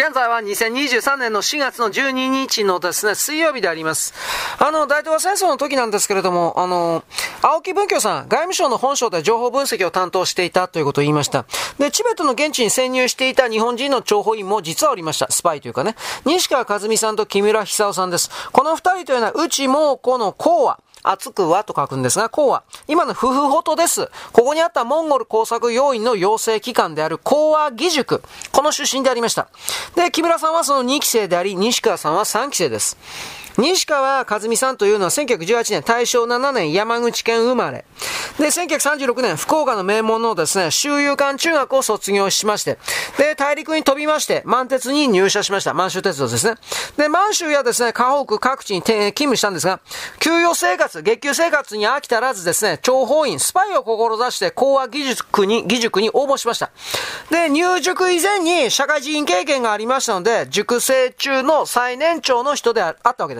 現在は2023年の4月の12日のですね、水曜日であります。あの、大東亜戦争の時なんですけれども、あの、青木文京さん、外務省の本省で情報分析を担当していたということを言いました。で、チベットの現地に潜入していた日本人の諜報員も実はおりました。スパイというかね。西川和美さんと木村久夫さんです。この二人というのは、内もこの講和。熱くはと書くんですが、こうは、今の夫婦ほとです。ここにあったモンゴル工作要員の養成機関である講和義塾。この出身でありました。で、木村さんはその2期生であり、西川さんは3期生です。西川和美さんというのは1918年、大正7年山口県生まれ。で、1936年、福岡の名門のですね、周遊館中学を卒業しまして、で、大陸に飛びまして、満鉄に入社しました。満州鉄道ですね。で、満州やですね、河北各地に勤務したんですが、給与生活、月給生活に飽き足らずですね、諜報員、スパイを志して講和技術に、技塾に応募しました。で、入塾以前に社会人経験がありましたので、塾生中の最年長の人であったわけです。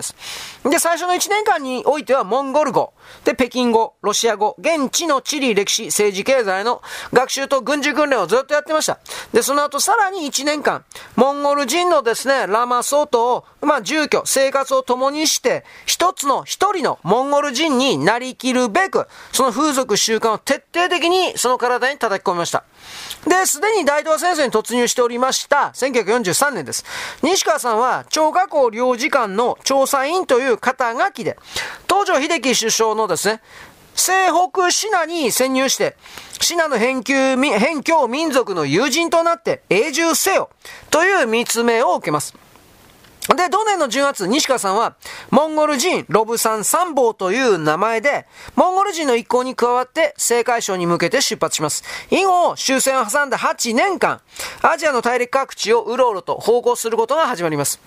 で、最初の1年間においてはモンゴル語、で、北京語、ロシア語、現地の地理、歴史、政治、経済の学習と軍事訓練をずっとやってました。で、その後さらに1年間、モンゴル人のですね、ラマソートを、まあ、住居、生活を共にして、一つの一人のモンゴル人になりきるべく、その風俗習慣を徹底的にその体に叩き込みました。で、すでに大東亜戦争に突入しておりました、1943年です。西川さんは、超過校領事館の調査員という肩書きで、東条英機首相のですね、西北シナに潜入して、シナの返球、返教民族の友人となって永住せよという密命を受けます。で、同年の10月、西川さんは、モンゴル人ロブサン参謀という名前で、モンゴル人の一行に加わって、青海省に向けて出発します。以後、終戦を挟んだ8年間、アジアの大陸各地をうろうろと奉公することが始まります。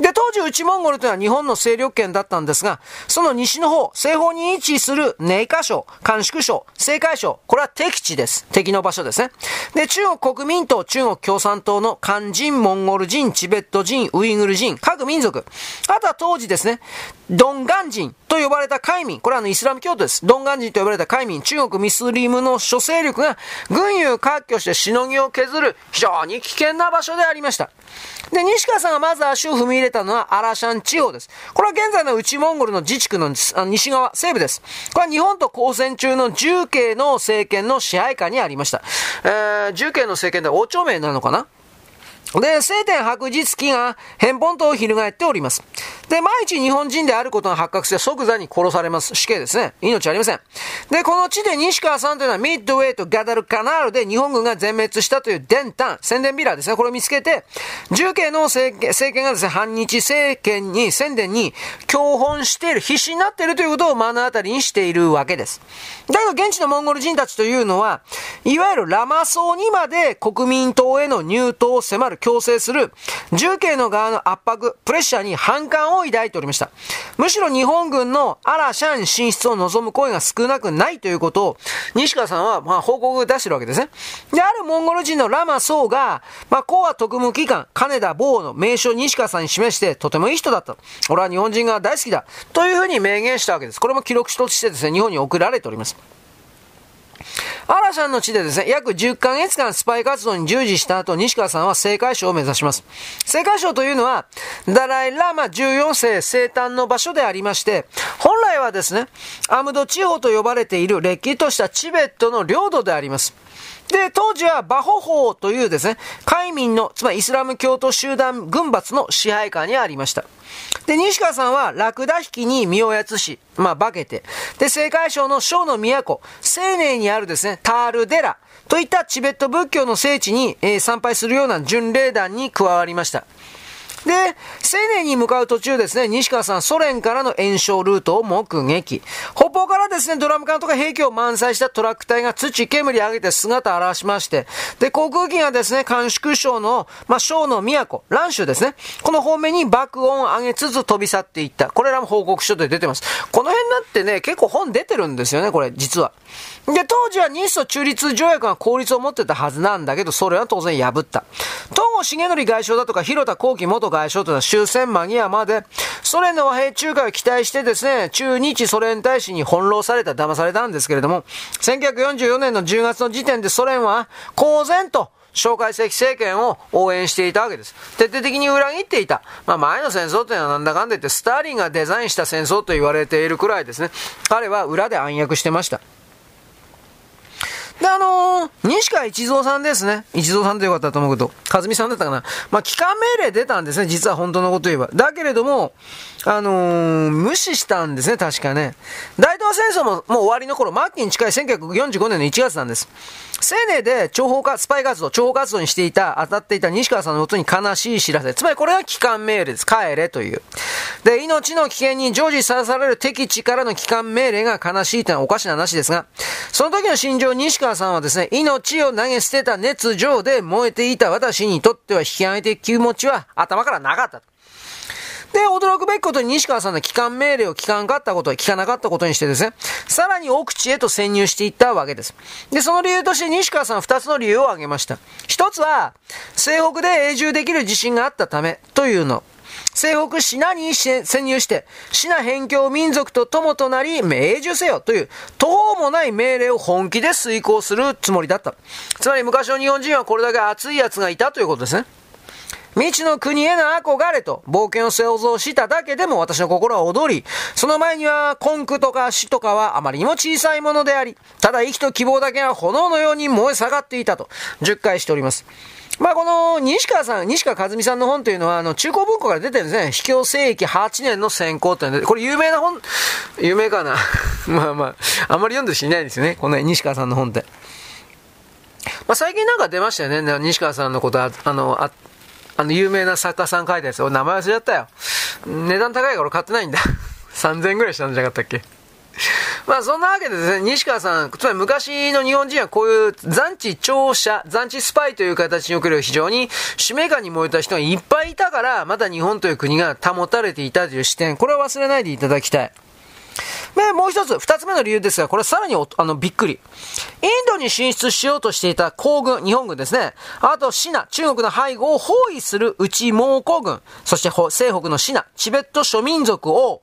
で、当時、内モンゴルというのは日本の勢力圏だったんですが、その西の方、西方に位置するネイカ省、甘粛省、青海省、これは敵地です。敵の場所ですね。で、中国国民党、中国共産党の漢人、モンゴル人、チベット人、ウイグル人、各民族。あとは当時ですね、ドンガン人と呼ばれた海民。これはあのイスラム教徒です。ドンガン人と呼ばれた海民。中国ミスリムの諸勢力が軍友割拠してしのぎを削る非常に危険な場所でありました。で、西川さんがまず足を踏み入れたのはアラシャン地方です。これは現在の内モンゴルの自治区の西側、西部です。これは日本と交戦中の重慶の政権の支配下にありました。えー、重慶の政権で王朝名なのかなで、晴天白日記が返本と翻っております。で、毎日日本人であることが発覚して即座に殺されます。死刑ですね。命ありません。で、この地で西川さんというのはミッドウェイとガダルカナールで日本軍が全滅したという伝丹、宣伝ビラーですね。これを見つけて、重慶の政権がですね、反日政権に、宣伝に共本している、必死になっているということを目の当たりにしているわけです。だけど現地のモンゴル人たちというのは、いわゆるラマソにまで国民党への入党を迫る強制する、重慶の側の圧迫、プレッシャーに反感をを抱いておりました。むしろ日本軍のアラシャン進出を望む声が少なくないということを、西川さんは、まあ、報告を出してるわけですね。で、あるモンゴル人のラマソーが、まあ、コア特務機関、金田坊の名称を西川さんに示して、とてもいい人だった。俺は日本人が大好きだ。というふうに明言したわけです。これも記録としてですね、日本に送られております。アラシャンの地でですね、約10ヶ月間スパイ活動に従事した後、西川さんは聖火省を目指します。政界省というのは、ダライラマ14世生誕の場所でありまして、本来はですね、アムド地方と呼ばれているれっきとしたチベットの領土であります。で、当時はバホホーというですね、海民の、つまりイスラム教徒集団軍閥の支配下にありました。で、西川さんはラクダ引きに身をやつし、まあ、化けて、で、青海省の省の都、青年にあるですね、タールデラといったチベット仏教の聖地に、えー、参拝するような巡礼団に加わりました。で、青年に向かう途中ですね、西川さん、ソ連からの炎症ルートを目撃。北方からですね、ドラム缶とか兵器を満載したトラック隊が土煙上げて姿を現しまして、で、航空機がですね、甘粛省の、まあ、省の都、蘭州ですね、この方面に爆音を上げつつ飛び去っていった。これらも報告書で出てます。この辺だってね、結構本出てるんですよね、これ、実は。で、当時は日ソ中立条約が効率を持ってたはずなんだけど、それは当然破った。東郷重則外相だとか、広田幸喜元外相というのは終戦間際まで、ソ連の和平仲介を期待してですね、中日ソ連大使に翻弄された、騙されたんですけれども、1944年の10月の時点でソ連は公然と蒋介石政権を応援していたわけです。徹底的に裏切っていた。まあ前の戦争というのはなんだかんだ言ってスターリンがデザインした戦争と言われているくらいですね。彼は裏で暗躍してました。で、あのー、西川一蔵さんですね。一蔵さんでよかったと思うけど、和美さんだったかな。まあ、帰還命令出たんですね、実は本当のこと言えば。だけれども、あのー、無視したんですね、確かね。大東亜戦争ももう終わりの頃、末期に近い1945年の1月なんです。青年で諜報か、スパイ活動、諜報活動にしていた、当たっていた西川さんのもとに悲しい知らせ。つまりこれは帰還命令です。帰れという。で、命の危険に常時さらされる敵地からの帰還命令が悲しいというのはおかしな話ですが、その時の心情、西川さんはですね、命を投げ捨てた熱情で燃えていた私にとっては引き上げていく気持ちは頭からなかった。で、驚くべきことに西川さんの帰還命令を聞かなかったこと、聞かなかったことにしてですね、さらに奥地へと潜入していったわけです。で、その理由として西川さんは二つの理由を挙げました。一つは、西北で永住できる自信があったためというの。西北シナに潜入して、シナ辺境民族と友となり、命中せよという、途方もない命令を本気で遂行するつもりだった。つまり昔の日本人はこれだけ熱い奴がいたということですね。未知の国への憧れと冒険を想像しただけでも私の心は踊り、その前には根空とか死とかはあまりにも小さいものであり、ただ息と希望だけは炎のように燃え下がっていたと、10回しております。まあ、この、西川さん、西川和美さんの本というのは、あの、中高文庫から出てるんですね。秘境世紀8年の選考っていう、これ有名な本、有名かな？まあまあ、あんまり読んでる人いないですよね。この西川さんの本って。まあ、最近なんか出ましたよね。西川さんのことあ、あの、ああの、有名な作家さん書いたやつ。俺名前忘れちゃったよ。値段高いから俺買ってないんだ。3000円ぐらいしたんじゃなかったっけ？まあそんなわけでですね、西川さん、つまり昔の日本人はこういう残地調査、残地スパイという形における非常に使命感に燃えた人がいっぱいいたから、まだ日本という国が保たれていたという視点、これは忘れないでいただきたい。で、もう一つ、二つ目の理由ですが、これさらにあの、びっくり。インドに進出しようとしていた皇軍、日本軍ですね。あと、シナ、中国の背後を包囲する内蒙古軍。そして、西北のシナ、チベット諸民族を、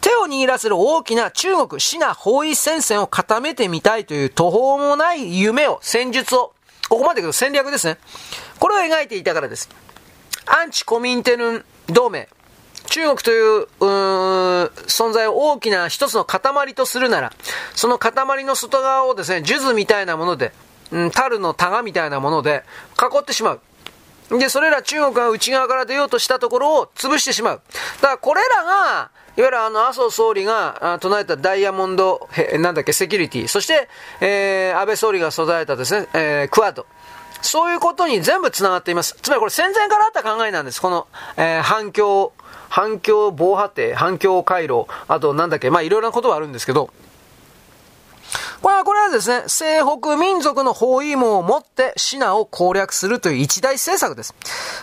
手を握らせる大きな中国、シナ包囲戦線を固めてみたいという途方もない夢を、戦術を、ここまで行くと戦略ですね。これを描いていたからです。アンチコミンテルン同盟。中国という、う存在を大きな一つの塊とするなら、その塊の外側をですね、数珠みたいなもので、うん、樽のタガみたいなもので囲ってしまう。で、それら中国が内側から出ようとしたところを潰してしまう。だからこれらが、いわゆるあの、麻生総理が唱えたダイヤモンド、なんだっけ、セキュリティ。そして、えー、安倍総理が育てたですね、えー、クワッド。そういうことに全部繋がっています。つまりこれ戦前からあった考えなんです。この、えー、反響反響防波堤、反響回路、あとなんだっけ、まあいろいろなことはあるんですけど、これは、これはですね、西北民族の包囲網を持ってシナを攻略するという一大政策です。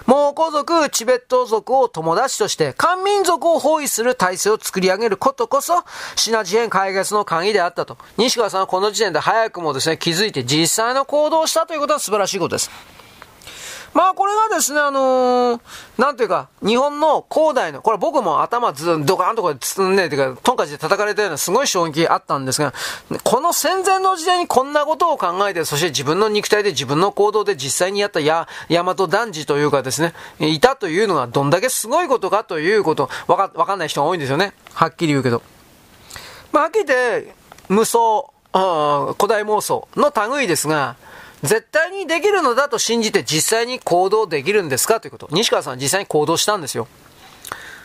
蒙古族、チベット族を友達として、漢民族を包囲する体制を作り上げることこそ、シナ事変解決の鍵であったと。西川さんはこの時点で早くもですね、気づいて実際の行動をしたということは素晴らしいことです。まあこれがですね、あのー、なんていうか、日本の広大な、これ僕も頭ずドカーンとか包んで、てか、トンカチで叩かれたようなすごい衝撃あったんですが、この戦前の時代にこんなことを考えて、そして自分の肉体で自分の行動で実際にやったや、大和男児というかですね、いたというのがどんだけすごいことかということ、わか、わかんない人が多いんですよね。はっきり言うけど。まあはっきり言って、無双、古代妄想の類ですが、絶対にできるのだと信じて実際に行動できるんですか？ということ。西川さん実際に行動したんですよ。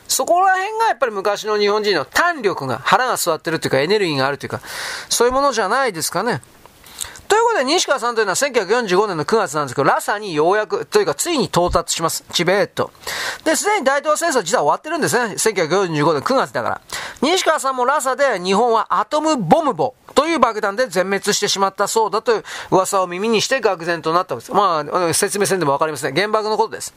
そこら辺がやっぱり昔の日本人の胆力が、腹が据わってるというかエネルギーがあるというか、そういうものじゃないですかね。ということで、西川さんというのは1945年の9月なんですけど、ラサにようやく、というかついに到達します。チベット。で、すでに大東戦争は実は終わってるんですね。1945年9月だから。西川さんもラサで日本はアトムボムボという爆弾で全滅してしまったそうだという噂を耳にして愕然となったんです。まあ、説明せんでもわかりますね。原爆のことです。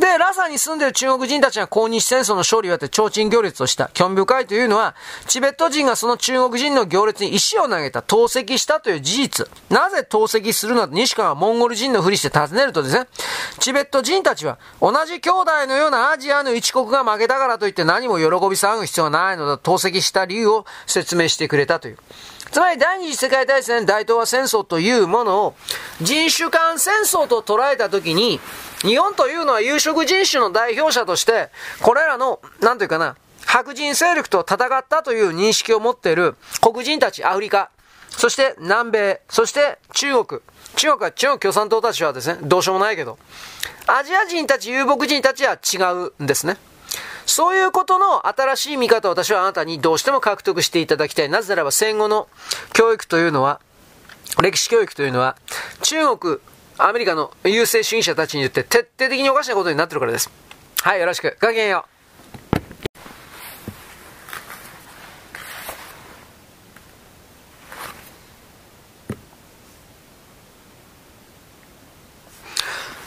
で、ラサに住んでる中国人たちが抗日戦争の勝利をやって提灯行列をした。興味深いというのは、チベット人がその中国人の行列に石を投げた、投石したという事実。なぜ投石するのと西川はモンゴル人のふりして尋ねるとですね、チベット人たちは、同じ兄弟のようなアジアの一国が負けたからといって何も喜び騒ぐ必要はないのだと投石した理由を説明してくれたという。つまり第二次世界大戦大東亜戦争というものを人種間戦争と捉えたときに、日本というのは有色人種の代表者として、これらの、なんというかな、白人勢力と戦ったという認識を持っている黒人たち、アフリカ、そして南米、そして中国。中国は中国共産党たちはですね、どうしようもないけど、アジア人たち、遊牧人たちは違うんですね。そういうことの新しい見方を私はあなたにどうしても獲得していただきたい。なぜならば戦後の教育というのは、歴史教育というのは、中国、アメリカの優勢主義者たちによって徹底的におかしなことになってるからです。はい、よろしく。ごきげんよう。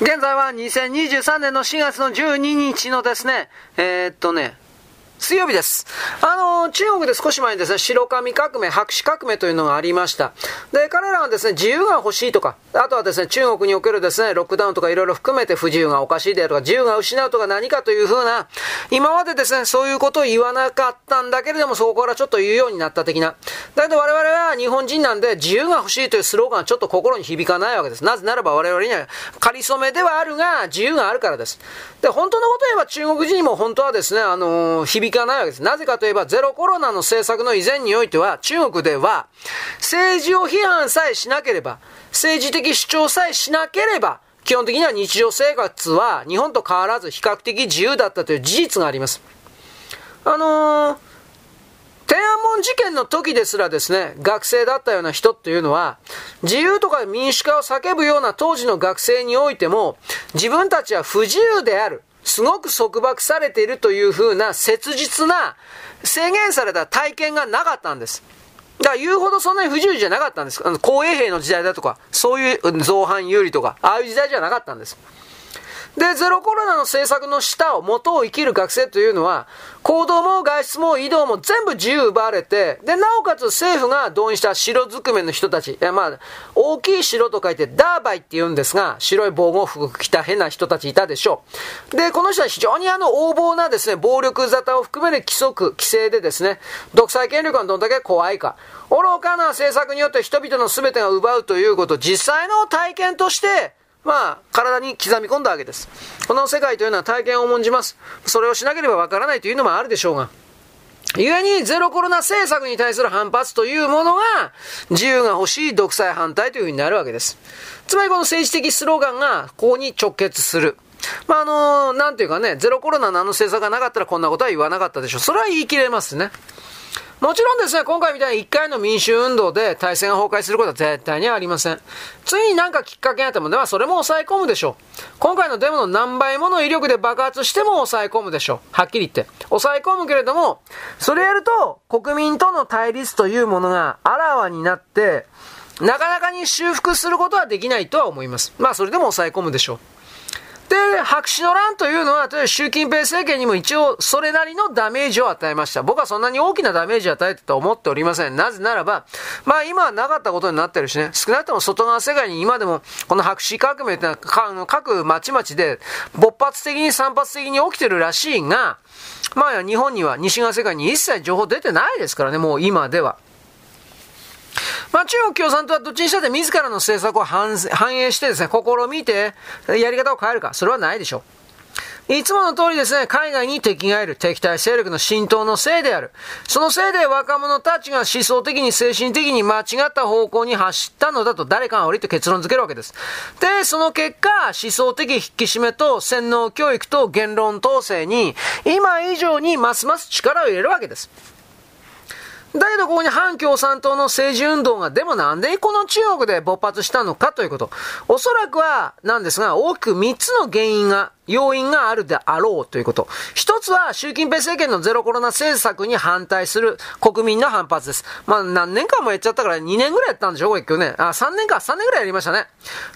現在は2023年の4月の12日のですね、えー、っとね、水曜日です。あの、中国で少し前にですね、白髪革命、白紙革命というのがありました。で、彼らはですね、自由が欲しいとか、あとはですね、中国におけるですね、ロックダウンとかいろいろ含めて不自由がおかしいであるとか、自由が失うとか何かというふうな、今までですね、そういうことを言わなかったんだけれども、そこからちょっと言うようになった的な。だけど我々は日本人なんで、自由が欲しいというスローガンはちょっと心に響かないわけです。なぜならば我々には、仮初めではあるが、自由があるからです。で、本当のことを言えば中国人にも本当はですね、あのー、響かないわけです。なぜかといえば、ゼロコロナの政策の以前においては、中国では、政治を批判さえしなければ、政治的主張さえしなければ、基本的には日常生活は日本と変わらず比較的自由だったという事実があります。あのー、天安門事件の時ですらですね、学生だったような人っていうのは、自由とか民主化を叫ぶような当時の学生においても、自分たちは不自由である。すごく束縛されているというふうな切実な制限された体験がなかったんです。だから言うほどそんなに不自由じゃなかったんです。あの、公衛兵の時代だとか、そういう造反有利とか、ああいう時代じゃなかったんです。で、ゼロコロナの政策の下を、元を生きる学生というのは、行動も外出も移動も全部自由奪われて、で、なおかつ政府が動員した白ずくめの人たち、いやまあ、大きい城と書いてダーバイって言うんですが、白い防護服着た変な人たちいたでしょう。で、この人は非常にあの横暴なですね、暴力沙汰を含める規則、規制でですね、独裁権力がどんだけ怖いか。愚かな政策によって人々の全てが奪うということ、実際の体験として、まあ、体に刻み込んだわけです。この世界というのは体験を重んじます。それをしなければわからないというのもあるでしょうが。故にゼロコロナ政策に対する反発というものが自由が欲しい独裁反対というふうになるわけです。つまりこの政治的スローガンがここに直結する。まあ、あのー、なんていうかね、ゼロコロナのあの政策がなかったらこんなことは言わなかったでしょう。それは言い切れますね。もちろんですね、今回みたいに一回の民主運動で体制が崩壊することは絶対にありません。次になんかきっかけがあっても、ではそれも抑え込むでしょう。今回のデモの何倍もの威力で爆発しても抑え込むでしょう。はっきり言って。抑え込むけれども、それやると国民との対立というものがあらわになって、なかなかに修復することはできないとは思います。まあそれでも抑え込むでしょう。で、白紙の乱というのは、習近平政権にも一応それなりのダメージを与えました。僕はそんなに大きなダメージを与えてと思っておりません。なぜならば、まあ今はなかったことになってるしね、少なくとも外側世界に今でも、この白紙革命ってのは各町々で勃発的に散発的に起きてるらしいが、まあ日本には西側世界に一切情報出てないですからね、もう今では。まあ、中国共産党はどっちにしたって自らの政策を反映してですね、試みて、やり方を変えるか、それはないでしょう。いつもの通りですね、海外に敵がいる敵対勢力の浸透のせいである。そのせいで若者たちが思想的に精神的に間違った方向に走ったのだと誰かが降りて結論付けるわけです。で、その結果、思想的引き締めと洗脳教育と言論統制に今以上にますます力を入れるわけです。だけどここに反共産党の政治運動が、でもなんでこの中国で勃発したのかということ。おそらくは、なんですが、大きく3つの原因が要因があるであろうということ。一つは、習近平政権のゼロコロナ政策に反対する国民の反発です。まあ、何年間もやっちゃったから2年ぐらいやったんでしょう結局ね。あ、3年か、3年ぐらいやりましたね。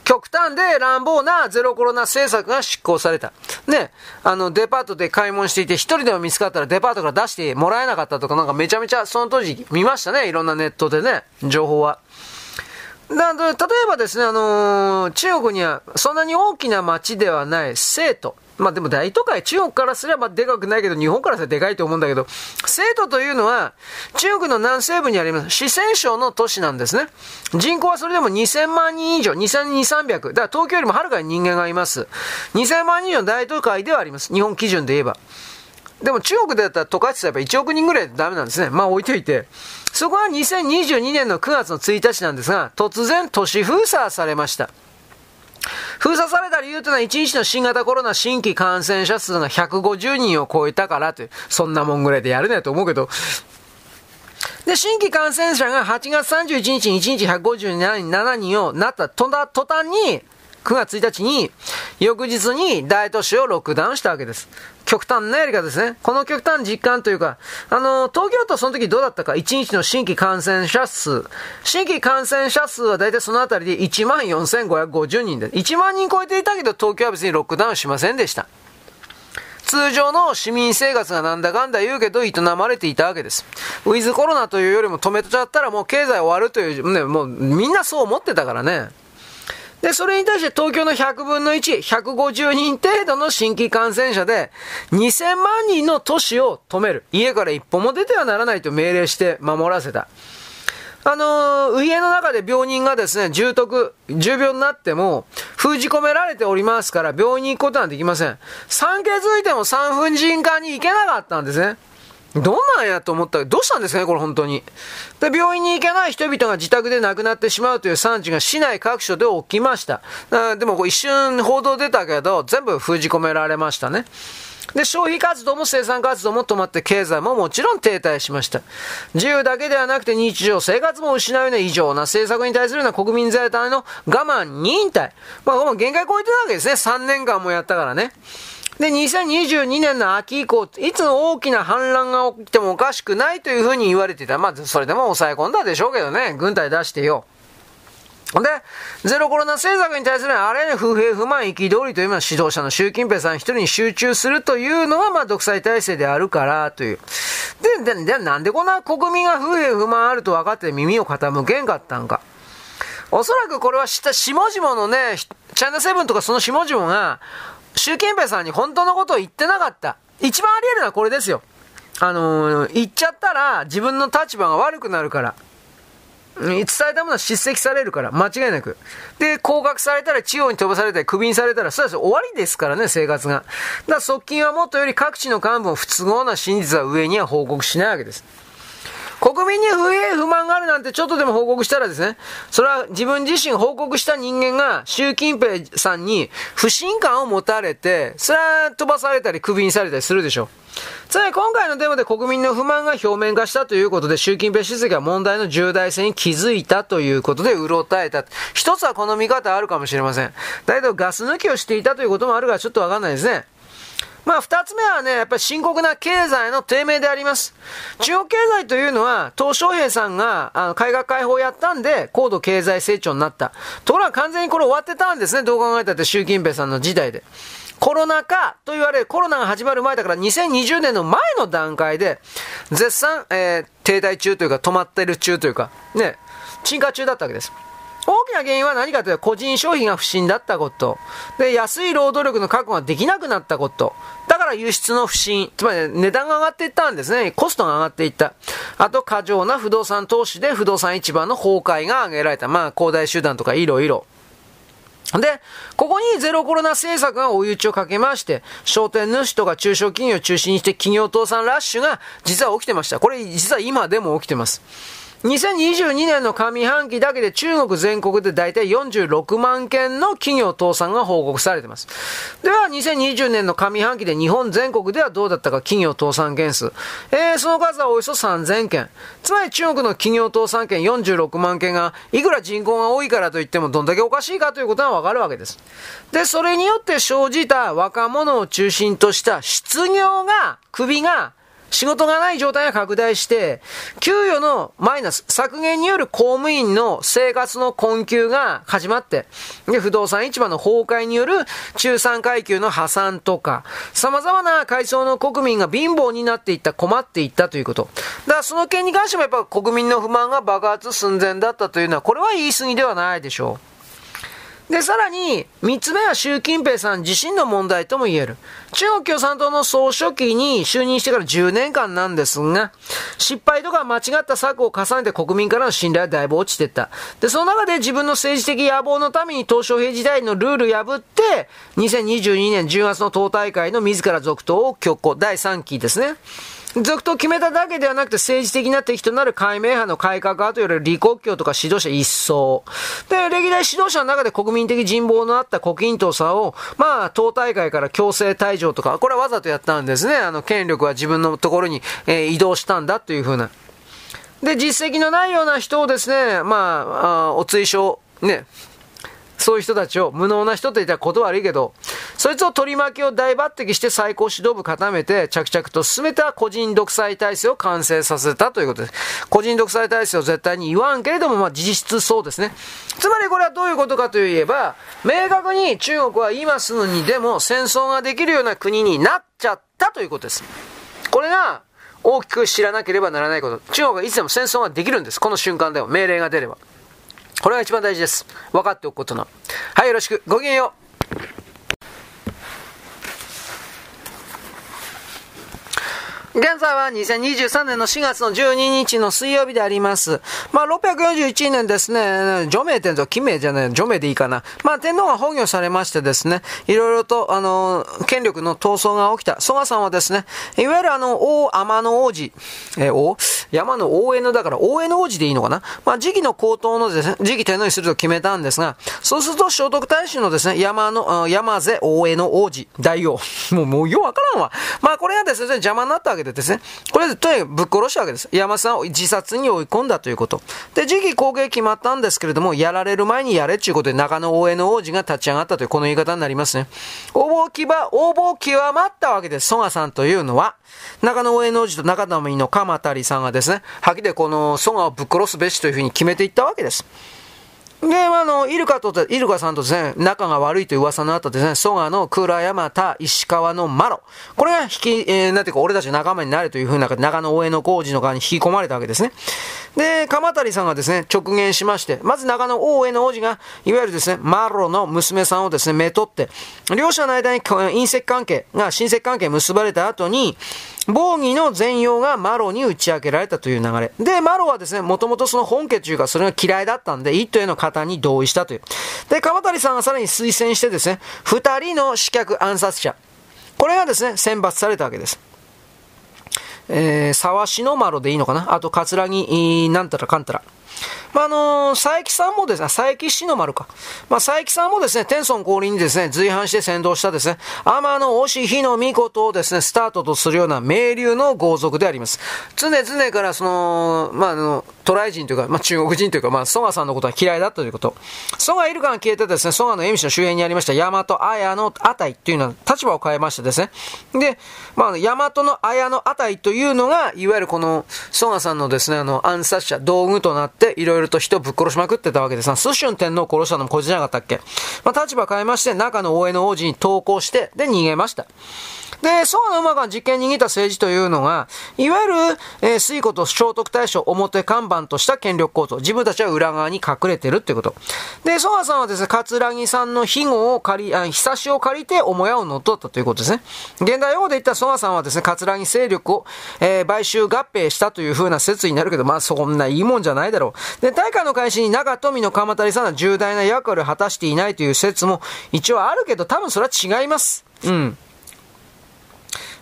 極端で乱暴なゼロコロナ政策が執行された。ね、あの、デパートで買い物していて、一人でも見つかったらデパートから出してもらえなかったとか、なんかめちゃめちゃその当時見ましたね。いろんなネットでね、情報は。だ例えばですね、あのー、中国にはそんなに大きな町ではない生徒。まあでも大都会、中国からすればでかくないけど、日本からすればでかいと思うんだけど、生徒というのは、中国の南西部にあります、四川省の都市なんですね。人口はそれでも2000万人以上、2200、300。だから東京よりもはるかに人間がいます。2000万人以上の大都会ではあります。日本基準で言えば。でも中国だったら都会って言ったら1億人ぐらいダメなんですね。まあ置いといて。そこは2022年の9月の1日なんですが、突然都市封鎖されました。封鎖された理由というのは1日の新型コロナ新規感染者数が150人を超えたからという、そんなもんぐらいでやるねと思うけど、で、新規感染者が8月31日に1日157人をなった途端に、9月1日に、翌日に大都市をロックダウンしたわけです。極端なやり方ですね。この極端実感というか、あの、東京都その時どうだったか、1日の新規感染者数。新規感染者数は大体そのあたりで14,550人で、1万人超えていたけど、東京は別にロックダウンしませんでした。通常の市民生活がなんだかんだ言うけど営まれていたわけです。ウィズコロナというよりも止めちゃったらもう経済終わるという、ね、もうみんなそう思ってたからね。で、それに対して東京の100分の1、150人程度の新規感染者で、2000万人の都市を止める。家から一歩も出てはならないと命令して守らせた。あのー、家の中で病人がですね、重篤、重病になっても、封じ込められておりますから、病院に行くことはできません。産気づいても産婦人科に行けなかったんですね。どんなんやと思った、どうしたんですかね、これ本当に。で、病院に行けない人々が自宅で亡くなってしまうという産地が市内各所で起きました。でも一瞬報道出たけど、全部封じ込められましたね。で、消費活動も生産活動も止まって経済ももちろん停滞しました。自由だけではなくて日常生活も失うような異常な政策に対するような国民全体の我慢、忍耐。まあ、限界超えてたわけですね。3年間もやったからね。で、2022年の秋以降、いつ大きな反乱が起きてもおかしくないというふうに言われてた。まあ、それでも抑え込んだでしょうけどね。軍隊出してよ。で、ゼロコロナ政策に対するあれ、不平不満、憤りというのは指導者の習近平さん一人に集中するというのが、まあ、独裁体制であるからという。で、で、で、なんでこんな国民が不平不満あると分かって耳を傾けんかったんか。おそらくこれは下、下々のね、チャイナセブンとかその下々が、習近平さんに本当のことを言ってなかった。一番あり得るのはこれですよ。あのー、言っちゃったら自分の立場が悪くなるから。伝えたものは叱責されるから、間違いなく。で、降格されたら、地方に飛ばされたり、クビにされたら、そうです終わりですからね、生活が。だから側近はもっとより各地の幹部も不都合な真実は上には報告しないわけです。国民に不平不満があるなんてちょっとでも報告したらですね、それは自分自身報告した人間が習近平さんに不信感を持たれて、それは飛ばされたりクビにされたりするでしょう。つまり今回のデモで国民の不満が表面化したということで、習近平主席は問題の重大性に気づいたということで、うろたえた。一つはこの見方あるかもしれません。だけどガス抜きをしていたということもあるがちょっとわかんないですね。まあ、二つ目はね、やっぱり深刻な経済の低迷であります。中国経済というのは、鄧小平さんが、あの、改革開放をやったんで、高度経済成長になった。ところが完全にこれ終わってたんですね、どう考えたって習近平さんの時代で。コロナ禍と言われる、コロナが始まる前だから2020年の前の段階で、絶賛、えー、停滞中というか止まってる中というか、ね、沈下中だったわけです。大きな原因は何かというと、個人消費が不振だったこと。で、安い労働力の確保ができなくなったこと。から輸出の不振。つまり、値段が上がっていったんですね。コストが上がっていった。あと、過剰な不動産投資で不動産市場の崩壊が挙げられた。まあ、恒大集団とかいろいろ。で、ここにゼロコロナ政策が追い打ちをかけまして、商店主とか中小企業を中心にして企業倒産ラッシュが実は起きてました。これ実は今でも起きてます。2022年の上半期だけで中国全国で大体46万件の企業倒産が報告されています。では、2020年の上半期で日本全国ではどうだったか企業倒産件数。えー、その数はおよそ3000件。つまり中国の企業倒産件46万件が、いくら人口が多いからといってもどんだけおかしいかということがわかるわけです。で、それによって生じた若者を中心とした失業が、首が仕事がない状態が拡大して、給与のマイナス、削減による公務員の生活の困窮が始まって、で、不動産市場の崩壊による中産階級の破産とか、様々な階層の国民が貧乏になっていった、困っていったということ。だからその件に関してもやっぱ国民の不満が爆発寸前だったというのは、これは言い過ぎではないでしょう。で、さらに、三つ目は習近平さん自身の問題とも言える。中国共産党の総書記に就任してから10年間なんですが、失敗とか間違った策を重ねて国民からの信頼はだいぶ落ちてった。で、その中で自分の政治的野望のために鄧小平時代のルール破って、2022年10月の党大会の自ら続投を強行、第3期ですね。続投決めただけではなくて政治的な敵となる解明派の改革派と言われる李克強とか指導者一掃。で、歴代指導者の中で国民的人望のあった胡錦涛さんを、まあ、党大会から強制退場とか、これはわざとやったんですね。あの、権力は自分のところに、えー、移動したんだというふうな。で、実績のないような人をですね、まあ、あお追奨、ね、そういう人たちを、無能な人と言ったらこと悪いけど、そいつを取り巻きを大抜擢して最高指導部固めて、着々と進めた個人独裁体制を完成させたということです。個人独裁体制を絶対に言わんけれども、まあ事実そうですね。つまりこれはどういうことかといえば、明確に中国は今すぐにでも戦争ができるような国になっちゃったということです。これが、大きく知らなければならないこと。中国はいつでも戦争ができるんです。この瞬間でも命令が出れば。これが一番大事です。分かっておくことの。はい、よろしく。ごきげんよう。現在は2023年の4月の12日の水曜日であります。まあ、641年ですね、除名天皇、記名じゃない、除名でいいかな。まあ、天皇が崩御されましてですね、いろいろと、あの、権力の闘争が起きた。蘇我さんはですね、いわゆるあの、大天の王子、えー、王？山の大江のだから大江の王子でいいのかな？まあ、時期の高等のですね、時期天皇にすると決めたんですが、そうすると聖徳太子のですね、山の、山瀬大江の王子、大王。もう、もうようわからんわ。まあ、これがですね、邪魔になったわけですですね、これでとにかくぶっ殺したわけです。山田さんを自殺に追い込んだということ。で、次期後継決まったんですけれども、やられる前にやれっていうことで中野大江の王子が立ち上がったというこの言い方になりますね。応募きば、応募極まったわけです。蘇我さんというのは、中野大江の王子と中野の鎌足さんがですね、はきりこの蘇我をぶっ殺すべしというふうに決めていったわけです。で、あの、イルカと、イルカさんとですね、仲が悪いという噂のあったですね、蘇我の倉山田石川のマロ。これが引き、えー、なんていうか、俺たち仲間になれというふうな、長野大江の工事の側に引き込まれたわけですね。で、鎌谷さんがですね、直言しまして、まず長野大江の王子が、いわゆるですね、マロの娘さんをですね、めとって、両者の間に隕石関係が、親戚関係結ばれた後に、防御の全容がマロに打ち明けられたという流れ。で、マロはですね、もともとその本家というか、それが嫌いだったんで、一都への方に同意したという。で、鎌谷さんがさらに推薦してですね、二人の死客暗殺者。これがですね、選抜されたわけです。えー、沢市の丸でいいのかな？あと、桂木、なんたらかんたら。まあ、あの、佐伯さんもですね、佐伯市の丸か。まあ、佐伯さんもですね、天孫降臨にですね、随伴して先導したですね、天の押し日の御事をですね、スタートとするような名流の豪族であります。常々からその、まあ、あの、渡来人というか、まあ、中国人というか、まあ、蘇我さんのことは嫌いだったということ。蘇我イルカが消えてですね、蘇我の縁日の周辺にありました大和綾の値というのは立場を変えましてですね。で、まあ、大和の綾の値というのが、いわゆるこの、蘇我さんのですね、あの、暗殺者、道具となって、いろいろと人をぶっ殺しまくってたわけですが、蘇春天皇を殺したのもこじゃなかったっけまあ、立場変えまして、中の大江の王子に投降して、で、逃げました。で、宋の馬が実験に握った政治というのが、いわゆる、えー、水庫と聖徳太子を表看板とした権力構造。自分たちは裏側に隠れてるっていうこと。で、宋さんはですね、桂木さんの庇護を借り、あ、久しを借りて母屋を乗っ取ったということですね。現代用語で言った宋さんはですね、桂木勢力を、えー、買収合併したという風な説になるけど、まあそんないいもんじゃないだろう。で、大化の開始に長富の鎌足さんは重大な役割を果たしていないという説も一応あるけど、多分それは違います。うん。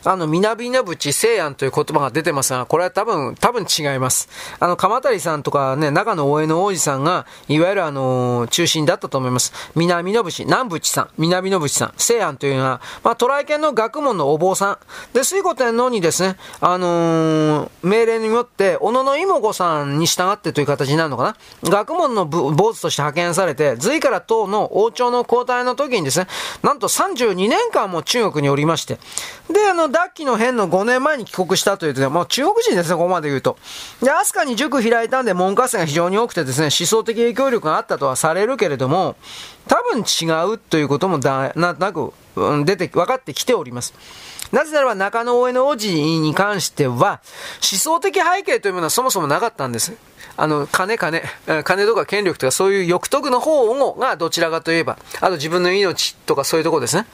あの、みなびなぶち西安という言葉が出てますが、これは多分、多分違います。あの、鎌谷さんとかね、長野大江の王子さんが、いわゆるあの、中心だったと思います。南の淵、南淵さん、南の淵さん、西安というのは、まあ、渡来県の学問のお坊さん。で、水古天皇にですね、あのー、命令によって、小野の妹子さんに従ってという形になるのかな。学問の坊主として派遣されて、隋から唐の王朝の交代の時にですね、なんと32年間も中国におりまして、で、あの、ダッキの変の5年前に帰国したというと、もう中国人ですね、ここまで言うと。で、アスカに塾開いたんで門下生が非常に多くてですね、思想的影響力があったとはされるけれども、多分違うということもだ、なんとなく、うん、出て、分かってきております。なぜならば中野大江の王子に関しては、思想的背景というものはそもそもなかったんです。あの、金、金、金とか権力とかそういう欲得の方がどちらかといえば、あと自分の命とかそういうところですね。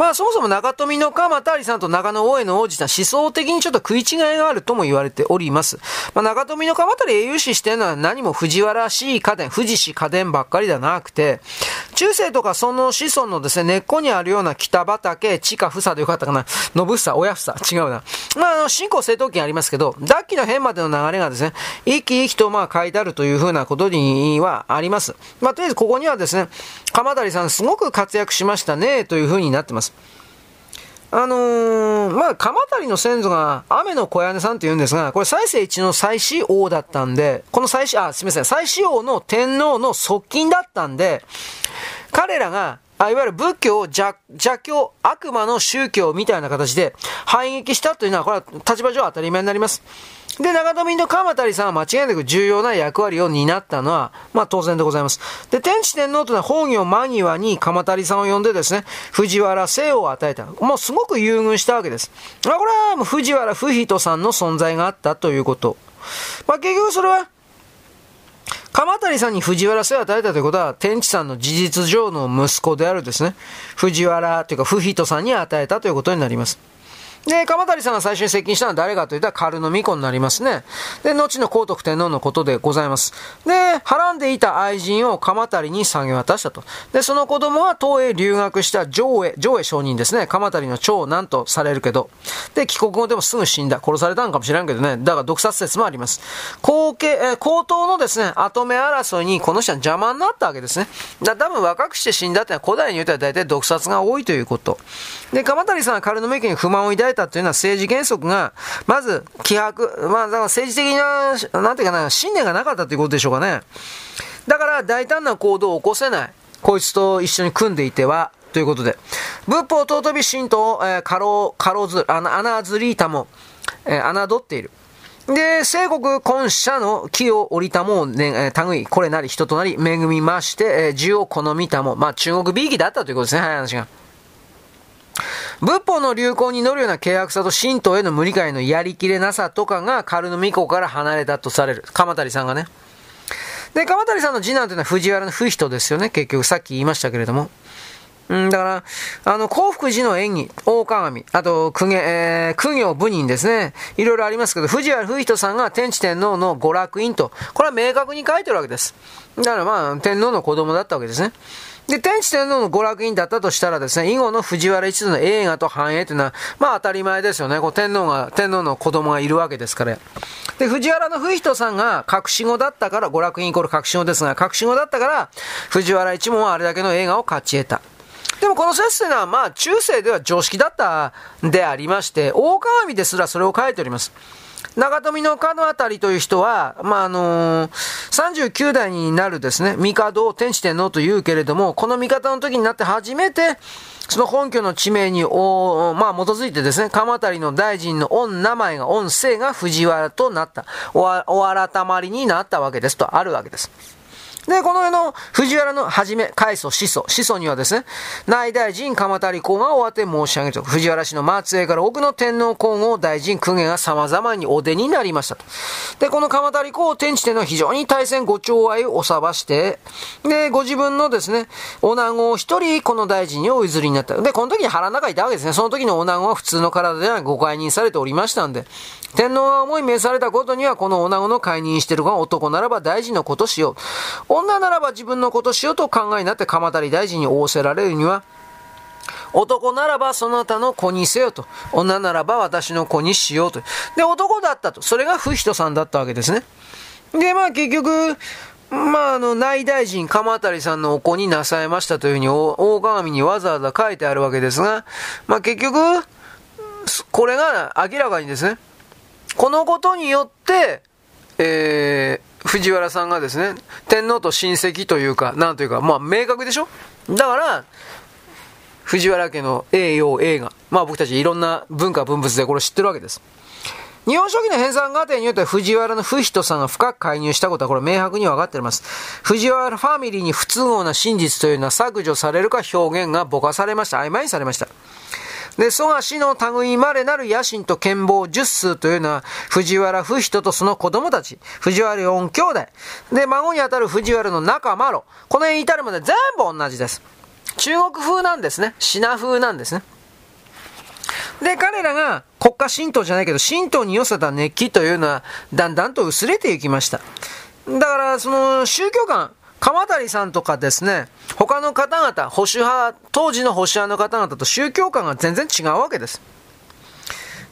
まあそもそも長富の鎌田有さんと長野大江の王子さん思想的にちょっと食い違いがあるとも言われております。まあ中富の鎌田英雄視してるのは何も藤原氏家電、富士氏家電ばっかりではなくて、中世とかその子孫のですね、根っこにあるような北畑、地下房でよかったかな、信房、親房、違うな。まああの、信仰正当権ありますけど、脱期の変までの流れがですね、生き生きとまあ書いてあるというふうなことにはあります。まあとりあえずここにはですね、鎌谷さんすごく活躍しましたね、というふうになってます。あのー、まあ、鎌足の先祖が雨の小屋根さんって言うんですが、これ再生一の最始王だったんで、この最始、あ、すみません、最始王の天皇の側近だったんで、彼らが、あいわゆる仏教を邪邪教、悪魔の宗教みたいな形で反撃したというのは、これは立場上当たり前になります。で、長富の鎌谷さんは間違いなく重要な役割を担ったのは、まあ当然でございます。で、天智天皇というのは崩御間際に鎌谷さんを呼んでですね、藤原姓を与えた。もうすごく優遇したわけです。まあこれはもう藤原不人さんの存在があったということ。まあ結局それは、鎌谷さんに藤原姓を与えたということは、天地さんの事実上の息子であるですね、藤原というか不人さんに与えたということになります。で、鎌谷さんが最初に接近したのは誰かといったらカルノミコになりますね。で、後の皇徳天皇のことでございます。で、はらんでいた愛人を鎌谷に下げ渡したと。で、その子供は東へ留学した上へ、上へ承認ですね。鎌谷の長男とされるけど。で、帰国後でもすぐ死んだ。殺されたんかもしれんけどね。だから毒殺説もあります。皇家、えー、皇統のですね、後目争いにこの人は邪魔になったわけですね。だ多分若くして死んだってのは古代においては大体毒殺が多いということ。で、鎌谷さんはカルノミ家に不満を抱いえたというのは政治原則が、まず、希薄、まあ、だから政治的な、なんていうかな、信念がなかったということでしょうかね。だから大胆な行動を起こせない。こいつと一緒に組んでいては、ということで。仏法尊び神と、えー、過労、過労ず、穴、穴ずりたも、えー、侮っている。で、聖国根社の木を降りたもね、え類、これなり人となり、恵みまして、えー、銃を好みたも、まあ中国美意気だったということですね、はい、話が。仏法の流行に乗るような契約さと神道への無理解のやりきれなさとかがカルノミコから離れたとされる。鎌谷さんがね。で、鎌谷さんの次男というのは藤原の不人ですよね。結局さっき言いましたけれども。うん、だから、あの、幸福寺の演技、大鏡、あと、公家、えー、公行部人ですね。いろいろありますけど、藤原不人さんが天智天皇の娯楽院と、これは明確に書いてるわけです。だからまあ、天皇の子供だったわけですね。で、天智天皇の娯楽院だったとしたらですね、以後の藤原一族の映画と繁栄というのは、まあ当たり前ですよね。こう天皇が、天皇の子供がいるわけですから。で、藤原の不人さんが隠し子だったから、娯楽院イコール隠し子ですが、隠し子だったから、藤原一門はあれだけの映画を勝ち得た。でもこの説というのは、まあ中世では常識だったでありまして、大鏡ですらそれを書いております。長富の角あたりという人は、まあ、あのー、39代になるですね、帝を天智天皇と言うけれども、この帝の時になって初めて、その本拠の地名に、おまあ、基づいてですね、鎌足の大臣の御名前が、御姓が藤原となった。お、お改まりになったわけですと、あるわけです。で、この世の藤原のはじめ、開祖、始祖、始祖にはですね、内大臣鎌足公が終わて申し上げると、藤原氏の末裔から多くの天皇皇后大臣公家が様々にお出になりましたと。で、この鎌足公を天地天皇は非常に大戦ご寵愛をおさばして、で、ご自分のですね、女子を一人この大臣にお譲りになった。で、この時に腹の中いたわけですね。その時の女子は普通の体ではご解任されておりましたんで、天皇が思い召されたことには、この女子の解任してるが男ならば大臣のことしよう。女ならば自分のことしようと考えになって鎌足大臣に仰せられるには、男ならばそなたの子にせよと。女ならば私の子にしようと。で、男だったと。それが不人さんだったわけですね。で、まあ結局、まあ、あの、内大臣、鎌足さんのお子になさいましたというふうに、大鏡にわざわざ書いてあるわけですが、まあ結局、これが明らかにですね、このことによって、えー、藤原さんがですね、天皇と親戚というか、なんというか、まあ明確でしょ？だから、藤原家の栄養映画。まあ僕たちいろんな文化文物でこれ知ってるわけです。日本書紀の編纂過程によって藤原の不人さんが深く介入したことはこれ明白に分かっています。藤原ファミリーに不都合な真実というのは削除されるか表現がぼかされました。曖昧にされました。で、蘇我氏の類まれなる野心と剣謀十数というのは、藤原不人とその子供たち、藤原四兄弟、で、孫にあたる藤原の仲間ろ、この辺至るまで全部同じです。中国風なんですね。品風なんですね。で、彼らが国家神道じゃないけど、神道に寄せた熱気というのは、だんだんと薄れていきました。だから、その宗教観、鎌谷さんとかですね、他の方々、保守派、当時の保守派の方々と宗教観が全然違うわけです。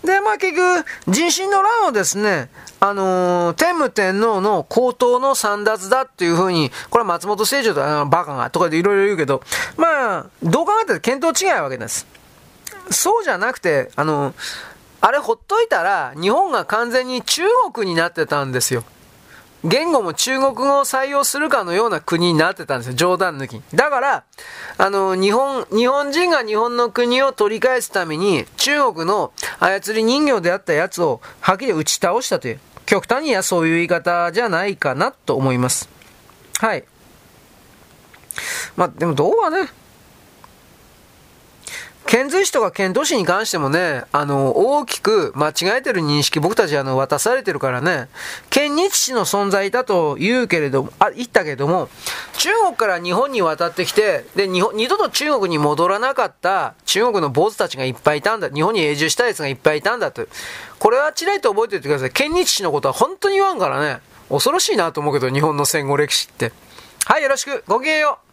で、まあ結局、人心の乱をですね、あのー、天武天皇の皇統の散奪だっていうふうに、これは松本清張とあのバカがとかでいろいろ言うけど、まあ、どう考えたら見当違いわけです。そうじゃなくて、あの、あれほっといたら、日本が完全に中国になってたんですよ。言語も中国語を採用するかのような国になってたんですよ。冗談抜き。だから、あの、日本、日本人が日本の国を取り返すために、中国の操り人形であったやつを、はっきり打ち倒したという、極端にはそういう言い方じゃないかなと思います。はい。まあ、でもどうはね、遣隋使とか遣唐使に関してもね、あの、大きく間違えてる認識僕たちあの、渡されてるからね、遣日使の存在だと言うけれども、あ、言ったけれども、中国から日本に渡ってきて、で、日本、二度と中国に戻らなかった中国の坊主たちがいっぱいいたんだ。日本に永住したやつがいっぱいいたんだと。これはちらりと覚えておいてください。遣日使のことは本当に言わんからね、恐ろしいなと思うけど、日本の戦後歴史って。はい、よろしく。ごきげんよう。